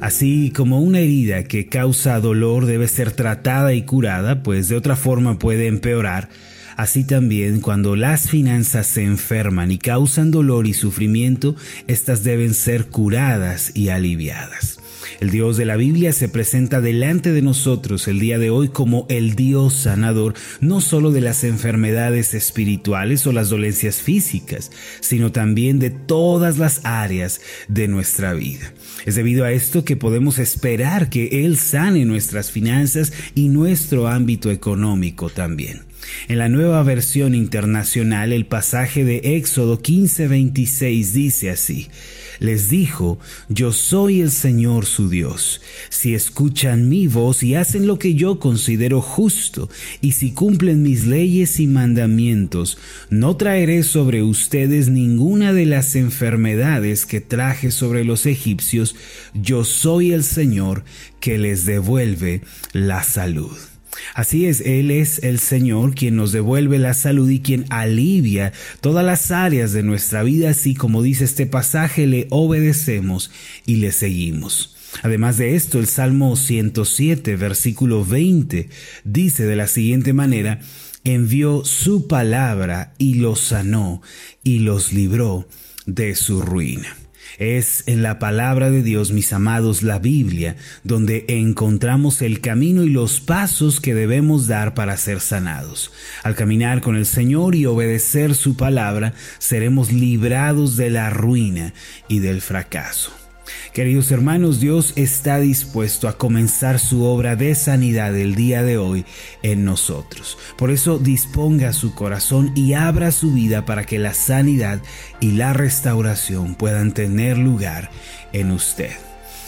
Así como una herida que causa dolor debe ser tratada y curada, pues de otra forma puede empeorar, así también cuando las finanzas se enferman y causan dolor y sufrimiento, éstas deben ser curadas y aliviadas. El Dios de la Biblia se presenta delante de nosotros el día de hoy como el Dios sanador, no solo de las enfermedades espirituales o las dolencias físicas, sino también de todas las áreas de nuestra vida. Es debido a esto que podemos esperar que Él sane nuestras finanzas y nuestro ámbito económico también. En la nueva versión internacional, el pasaje de Éxodo 15:26 dice así, les dijo, yo soy el Señor su Dios. Si escuchan mi voz y hacen lo que yo considero justo, y si cumplen mis leyes y mandamientos, no traeré sobre ustedes ninguna de las enfermedades que traje sobre los egipcios, yo soy el Señor que les devuelve la salud. Así es, Él es el Señor quien nos devuelve la salud y quien alivia todas las áreas de nuestra vida, así como dice este pasaje, le obedecemos y le seguimos. Además de esto, el Salmo 107, versículo 20, dice de la siguiente manera, envió su palabra y los sanó y los libró de su ruina. Es en la palabra de Dios, mis amados, la Biblia, donde encontramos el camino y los pasos que debemos dar para ser sanados. Al caminar con el Señor y obedecer su palabra, seremos librados de la ruina y del fracaso. Queridos hermanos, Dios está dispuesto a comenzar su obra de sanidad el día de hoy en nosotros. Por eso disponga su corazón y abra su vida para que la sanidad y la restauración puedan tener lugar en usted.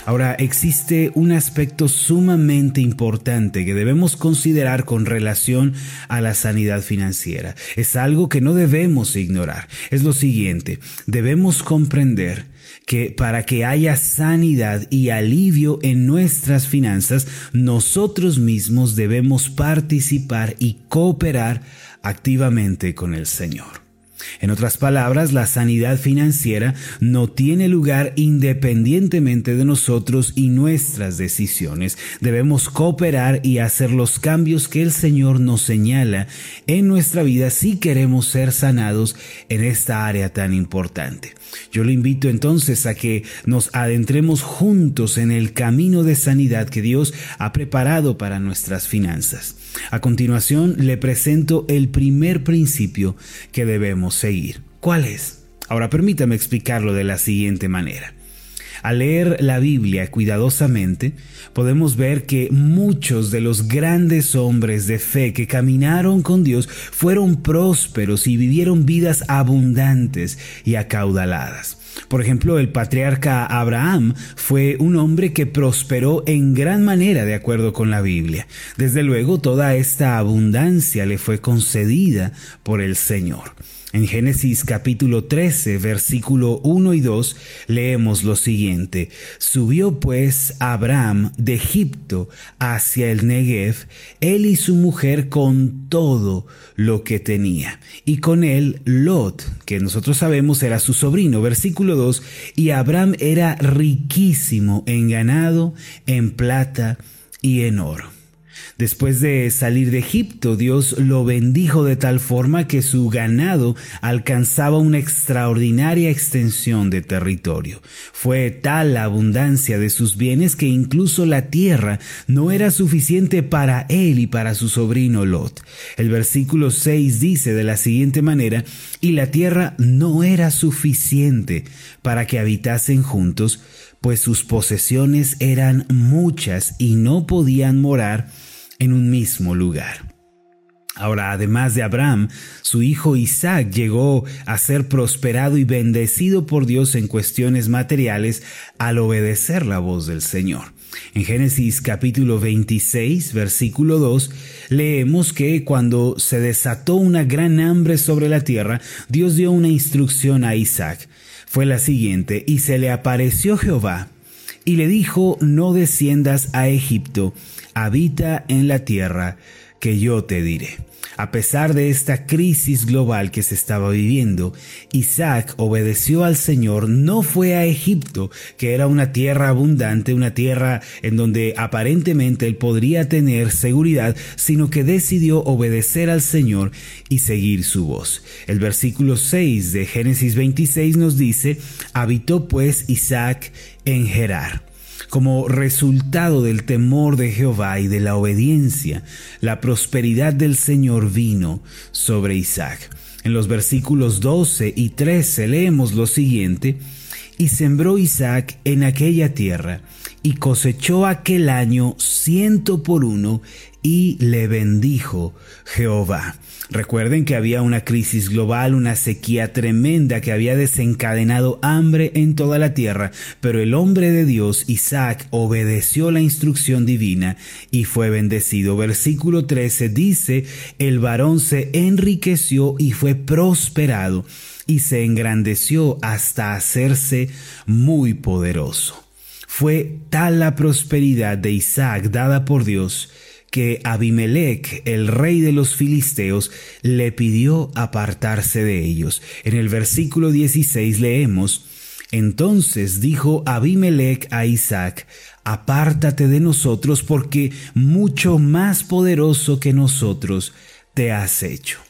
Ahora, existe un aspecto sumamente importante que debemos considerar con relación a la sanidad financiera. Es algo que no debemos ignorar. Es lo siguiente, debemos comprender que para que haya sanidad y alivio en nuestras finanzas, nosotros mismos debemos participar y cooperar activamente con el Señor. En otras palabras, la sanidad financiera no tiene lugar independientemente de nosotros y nuestras decisiones. Debemos cooperar y hacer los cambios que el Señor nos señala en nuestra vida si queremos ser sanados en esta área tan importante. Yo le invito entonces a que nos adentremos juntos en el camino de sanidad que Dios ha preparado para nuestras finanzas. A continuación le presento el primer principio que debemos seguir. ¿Cuál es? Ahora permítame explicarlo de la siguiente manera. Al leer la Biblia cuidadosamente, podemos ver que muchos de los grandes hombres de fe que caminaron con Dios fueron prósperos y vivieron vidas abundantes y acaudaladas. Por ejemplo, el patriarca Abraham fue un hombre que prosperó en gran manera de acuerdo con la Biblia. Desde luego, toda esta abundancia le fue concedida por el Señor. En Génesis capítulo 13, versículo 1 y 2, leemos lo siguiente. Subió pues Abraham de Egipto hacia el Negev, él y su mujer con todo lo que tenía, y con él Lot, que nosotros sabemos era su sobrino, versículo 2, y Abraham era riquísimo en ganado, en plata y en oro. Después de salir de Egipto, Dios lo bendijo de tal forma que su ganado alcanzaba una extraordinaria extensión de territorio. Fue tal la abundancia de sus bienes que incluso la tierra no era suficiente para él y para su sobrino Lot. El versículo 6 dice de la siguiente manera, y la tierra no era suficiente para que habitasen juntos, pues sus posesiones eran muchas y no podían morar en un mismo lugar. Ahora, además de Abraham, su hijo Isaac llegó a ser prosperado y bendecido por Dios en cuestiones materiales al obedecer la voz del Señor. En Génesis capítulo 26, versículo 2, leemos que cuando se desató una gran hambre sobre la tierra, Dios dio una instrucción a Isaac. Fue la siguiente, y se le apareció Jehová y le dijo, no desciendas a Egipto, habita en la tierra que yo te diré. A pesar de esta crisis global que se estaba viviendo, Isaac obedeció al Señor, no fue a Egipto, que era una tierra abundante, una tierra en donde aparentemente él podría tener seguridad, sino que decidió obedecer al Señor y seguir su voz. El versículo 6 de Génesis 26 nos dice, habitó pues Isaac en Gerar. Como resultado del temor de Jehová y de la obediencia, la prosperidad del Señor vino sobre Isaac. En los versículos 12 y 13 leemos lo siguiente, y sembró Isaac en aquella tierra, y cosechó aquel año ciento por uno, y le bendijo Jehová. Recuerden que había una crisis global, una sequía tremenda que había desencadenado hambre en toda la tierra, pero el hombre de Dios, Isaac, obedeció la instrucción divina y fue bendecido. Versículo 13 dice, el varón se enriqueció y fue prosperado y se engrandeció hasta hacerse muy poderoso. Fue tal la prosperidad de Isaac dada por Dios que Abimelech, el rey de los filisteos, le pidió apartarse de ellos. En el versículo 16 leemos, entonces dijo Abimelech a Isaac, apártate de nosotros porque mucho más poderoso que nosotros te has hecho.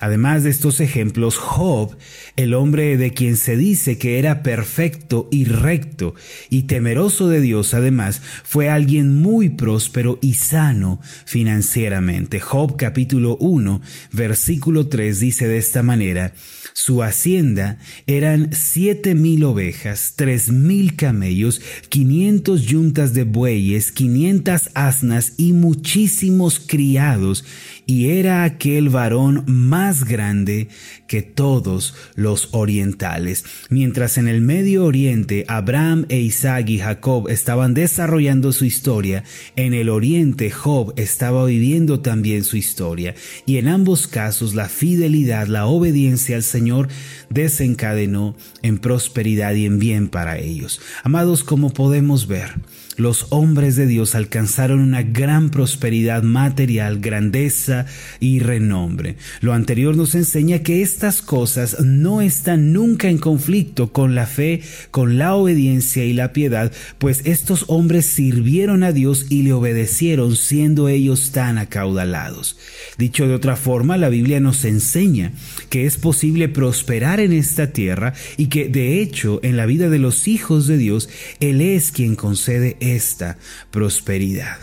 Además de estos ejemplos, Job, el hombre de quien se dice que era perfecto y recto y temeroso de Dios, además, fue alguien muy próspero y sano financieramente. Job capítulo 1, versículo 3 dice de esta manera, su hacienda eran siete mil ovejas, tres mil camellos, quinientos yuntas de bueyes, quinientas asnas y muchísimos criados, y era aquel varón más grande que todos los orientales. Mientras en el Medio Oriente Abraham e Isaac y Jacob estaban desarrollando su historia, en el Oriente Job estaba viviendo también su historia, y en ambos casos la fidelidad, la obediencia al Señor desencadenó en prosperidad y en bien para ellos. Amados, como podemos ver, los hombres de Dios alcanzaron una gran prosperidad material, grandeza y renombre. Lo anterior nos enseña que estas cosas no están nunca en conflicto con la fe, con la obediencia y la piedad, pues estos hombres sirvieron a Dios y le obedecieron siendo ellos tan acaudalados. Dicho de otra forma, la Biblia nos enseña que es posible prosperar en esta tierra y que de hecho en la vida de los hijos de Dios, Él es quien concede esta prosperidad.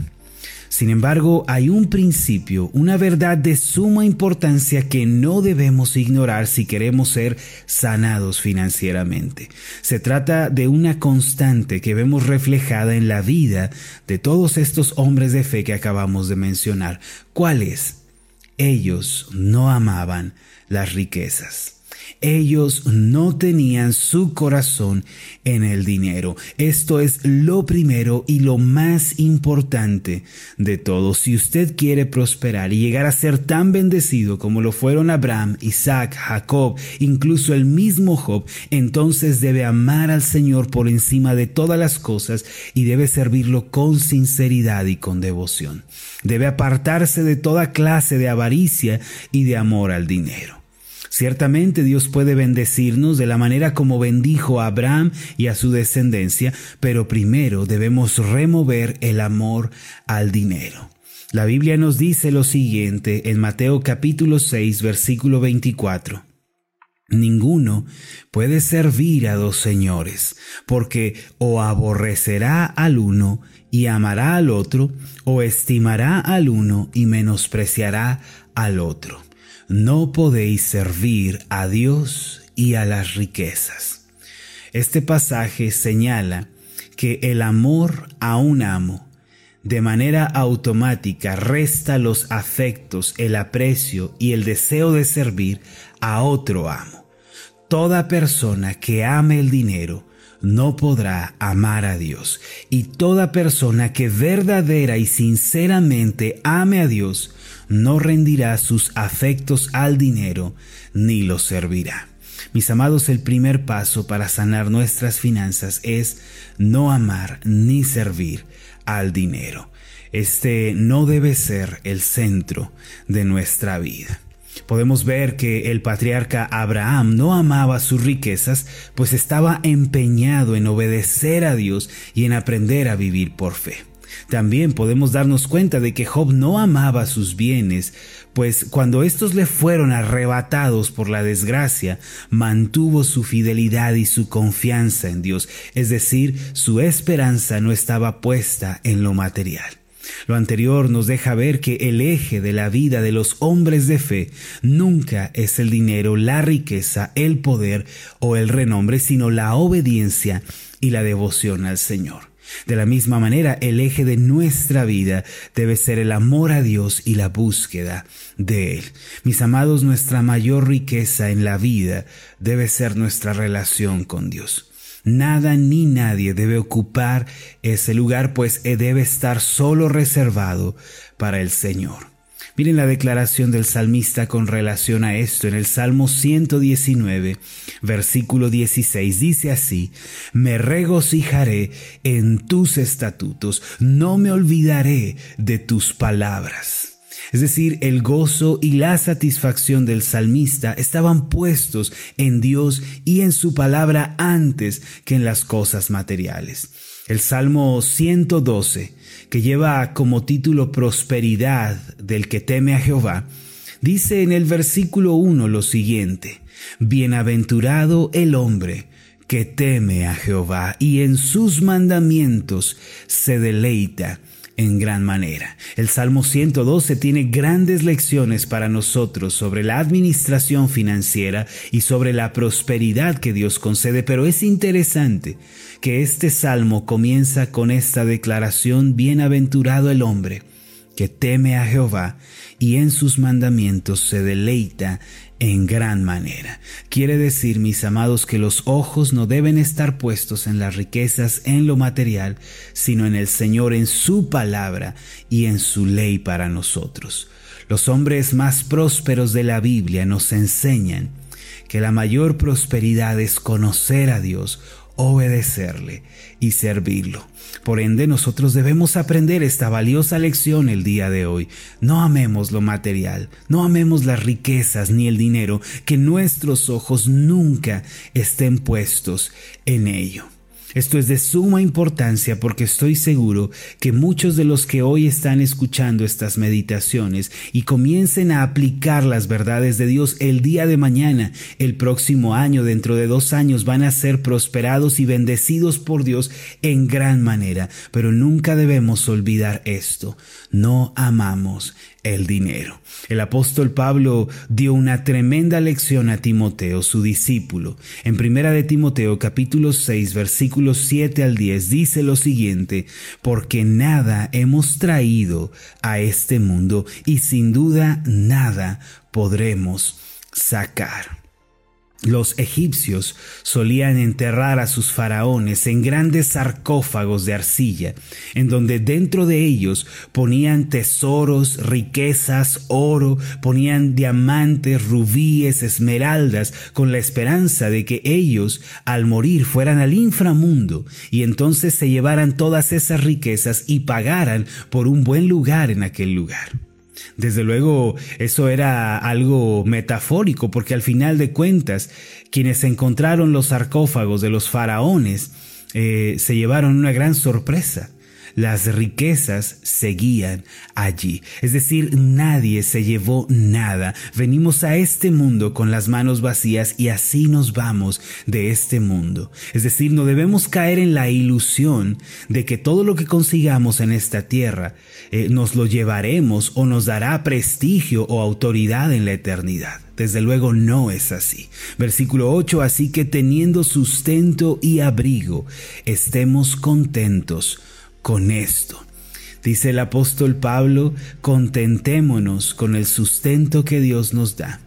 Sin embargo, hay un principio, una verdad de suma importancia que no debemos ignorar si queremos ser sanados financieramente. Se trata de una constante que vemos reflejada en la vida de todos estos hombres de fe que acabamos de mencionar. ¿Cuál es? Ellos no amaban las riquezas. Ellos no tenían su corazón en el dinero. Esto es lo primero y lo más importante de todo. Si usted quiere prosperar y llegar a ser tan bendecido como lo fueron Abraham, Isaac, Jacob, incluso el mismo Job, entonces debe amar al Señor por encima de todas las cosas y debe servirlo con sinceridad y con devoción. Debe apartarse de toda clase de avaricia y de amor al dinero. Ciertamente Dios puede bendecirnos de la manera como bendijo a Abraham y a su descendencia, pero primero debemos remover el amor al dinero. La Biblia nos dice lo siguiente en Mateo capítulo 6 versículo 24. Ninguno puede servir a dos señores, porque o aborrecerá al uno y amará al otro, o estimará al uno y menospreciará al otro no podéis servir a Dios y a las riquezas. Este pasaje señala que el amor a un amo de manera automática resta los afectos, el aprecio y el deseo de servir a otro amo. Toda persona que ame el dinero no podrá amar a Dios. Y toda persona que verdadera y sinceramente ame a Dios no rendirá sus afectos al dinero ni lo servirá. Mis amados, el primer paso para sanar nuestras finanzas es no amar ni servir al dinero. Este no debe ser el centro de nuestra vida. Podemos ver que el patriarca Abraham no amaba sus riquezas, pues estaba empeñado en obedecer a Dios y en aprender a vivir por fe. También podemos darnos cuenta de que Job no amaba sus bienes, pues cuando estos le fueron arrebatados por la desgracia, mantuvo su fidelidad y su confianza en Dios, es decir, su esperanza no estaba puesta en lo material. Lo anterior nos deja ver que el eje de la vida de los hombres de fe nunca es el dinero, la riqueza, el poder o el renombre, sino la obediencia y la devoción al Señor. De la misma manera, el eje de nuestra vida debe ser el amor a Dios y la búsqueda de Él. Mis amados, nuestra mayor riqueza en la vida debe ser nuestra relación con Dios. Nada ni nadie debe ocupar ese lugar, pues debe estar solo reservado para el Señor. Miren la declaración del salmista con relación a esto en el Salmo 119, versículo 16. Dice así, me regocijaré en tus estatutos, no me olvidaré de tus palabras. Es decir, el gozo y la satisfacción del salmista estaban puestos en Dios y en su palabra antes que en las cosas materiales. El Salmo 112, que lleva como título Prosperidad del que teme a Jehová, dice en el versículo 1 lo siguiente, Bienaventurado el hombre que teme a Jehová y en sus mandamientos se deleita en gran manera. El Salmo 112 tiene grandes lecciones para nosotros sobre la administración financiera y sobre la prosperidad que Dios concede, pero es interesante que este salmo comienza con esta declaración, bienaventurado el hombre que teme a Jehová y en sus mandamientos se deleita en gran manera. Quiere decir, mis amados, que los ojos no deben estar puestos en las riquezas, en lo material, sino en el Señor, en su palabra y en su ley para nosotros. Los hombres más prósperos de la Biblia nos enseñan que la mayor prosperidad es conocer a Dios, obedecerle y servirlo. Por ende, nosotros debemos aprender esta valiosa lección el día de hoy. No amemos lo material, no amemos las riquezas ni el dinero, que nuestros ojos nunca estén puestos en ello. Esto es de suma importancia porque estoy seguro que muchos de los que hoy están escuchando estas meditaciones y comiencen a aplicar las verdades de Dios el día de mañana, el próximo año, dentro de dos años, van a ser prosperados y bendecidos por Dios en gran manera. Pero nunca debemos olvidar esto. No amamos el dinero. El apóstol Pablo dio una tremenda lección a Timoteo, su discípulo. En primera de Timoteo capítulo 6 versículos 7 al 10 dice lo siguiente, porque nada hemos traído a este mundo y sin duda nada podremos sacar. Los egipcios solían enterrar a sus faraones en grandes sarcófagos de arcilla, en donde dentro de ellos ponían tesoros, riquezas, oro, ponían diamantes, rubíes, esmeraldas, con la esperanza de que ellos, al morir, fueran al inframundo y entonces se llevaran todas esas riquezas y pagaran por un buen lugar en aquel lugar. Desde luego, eso era algo metafórico, porque al final de cuentas, quienes encontraron los sarcófagos de los faraones eh, se llevaron una gran sorpresa las riquezas seguían allí. Es decir, nadie se llevó nada. Venimos a este mundo con las manos vacías y así nos vamos de este mundo. Es decir, no debemos caer en la ilusión de que todo lo que consigamos en esta tierra eh, nos lo llevaremos o nos dará prestigio o autoridad en la eternidad. Desde luego no es así. Versículo 8, así que teniendo sustento y abrigo, estemos contentos con esto. Dice el apóstol Pablo, contentémonos con el sustento que Dios nos da.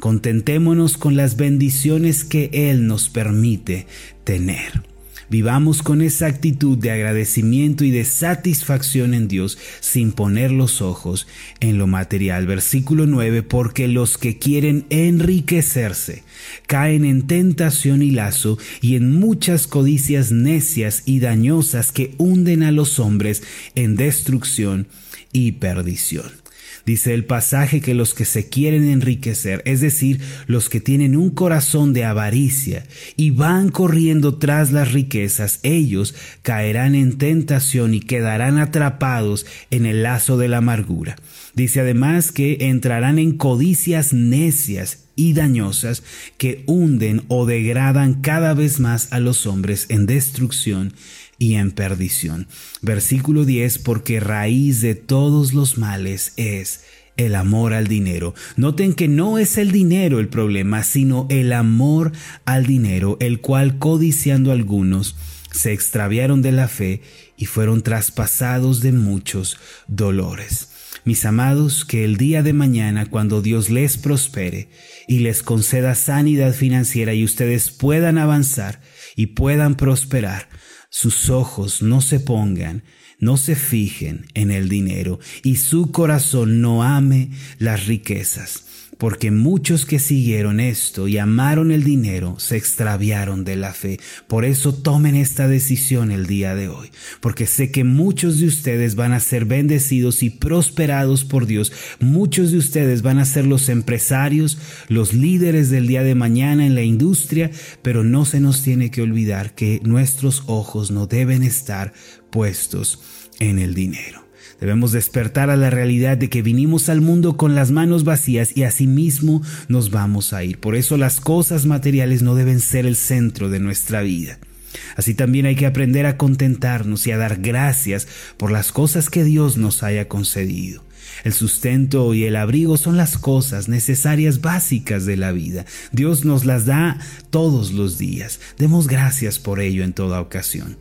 Contentémonos con las bendiciones que Él nos permite tener. Vivamos con esa actitud de agradecimiento y de satisfacción en Dios sin poner los ojos en lo material. Versículo 9, porque los que quieren enriquecerse caen en tentación y lazo y en muchas codicias necias y dañosas que hunden a los hombres en destrucción y perdición. Dice el pasaje que los que se quieren enriquecer, es decir, los que tienen un corazón de avaricia y van corriendo tras las riquezas, ellos caerán en tentación y quedarán atrapados en el lazo de la amargura. Dice además que entrarán en codicias necias y dañosas que hunden o degradan cada vez más a los hombres en destrucción y en perdición. Versículo 10, porque raíz de todos los males es el amor al dinero. Noten que no es el dinero el problema, sino el amor al dinero, el cual codiciando algunos se extraviaron de la fe y fueron traspasados de muchos dolores. Mis amados, que el día de mañana, cuando Dios les prospere y les conceda sanidad financiera y ustedes puedan avanzar y puedan prosperar, sus ojos no se pongan, no se fijen en el dinero y su corazón no ame las riquezas porque muchos que siguieron esto y amaron el dinero se extraviaron de la fe. Por eso tomen esta decisión el día de hoy, porque sé que muchos de ustedes van a ser bendecidos y prosperados por Dios. Muchos de ustedes van a ser los empresarios, los líderes del día de mañana en la industria, pero no se nos tiene que olvidar que nuestros ojos no deben estar puestos en el dinero. Debemos despertar a la realidad de que vinimos al mundo con las manos vacías y asimismo nos vamos a ir. Por eso las cosas materiales no deben ser el centro de nuestra vida. Así también hay que aprender a contentarnos y a dar gracias por las cosas que Dios nos haya concedido. El sustento y el abrigo son las cosas necesarias básicas de la vida. Dios nos las da todos los días. Demos gracias por ello en toda ocasión.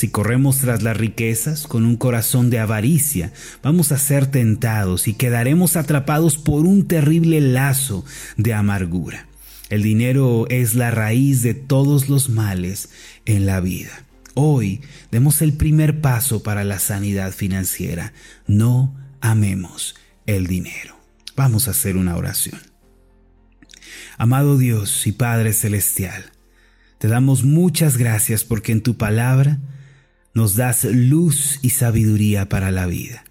Si corremos tras las riquezas con un corazón de avaricia, vamos a ser tentados y quedaremos atrapados por un terrible lazo de amargura. El dinero es la raíz de todos los males en la vida. Hoy demos el primer paso para la sanidad financiera. No amemos el dinero. Vamos a hacer una oración. Amado Dios y Padre Celestial, te damos muchas gracias porque en tu palabra nos das luz y sabiduría para la vida.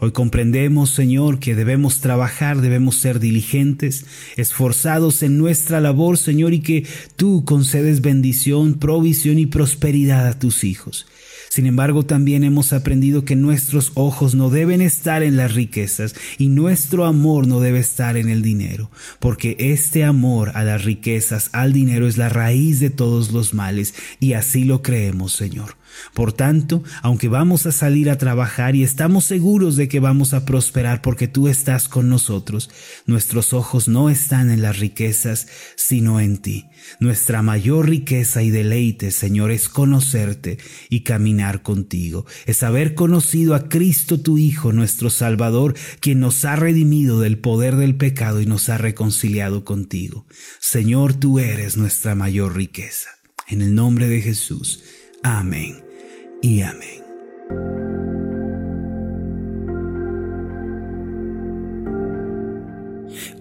Hoy comprendemos, Señor, que debemos trabajar, debemos ser diligentes, esforzados en nuestra labor, Señor, y que tú concedes bendición, provisión y prosperidad a tus hijos. Sin embargo, también hemos aprendido que nuestros ojos no deben estar en las riquezas y nuestro amor no debe estar en el dinero, porque este amor a las riquezas, al dinero, es la raíz de todos los males y así lo creemos, Señor. Por tanto, aunque vamos a salir a trabajar y estamos seguros de que vamos a prosperar porque tú estás con nosotros, nuestros ojos no están en las riquezas, sino en ti. Nuestra mayor riqueza y deleite, Señor, es conocerte y caminar contigo, es haber conocido a Cristo tu Hijo, nuestro Salvador, quien nos ha redimido del poder del pecado y nos ha reconciliado contigo. Señor, tú eres nuestra mayor riqueza. En el nombre de Jesús. Amén y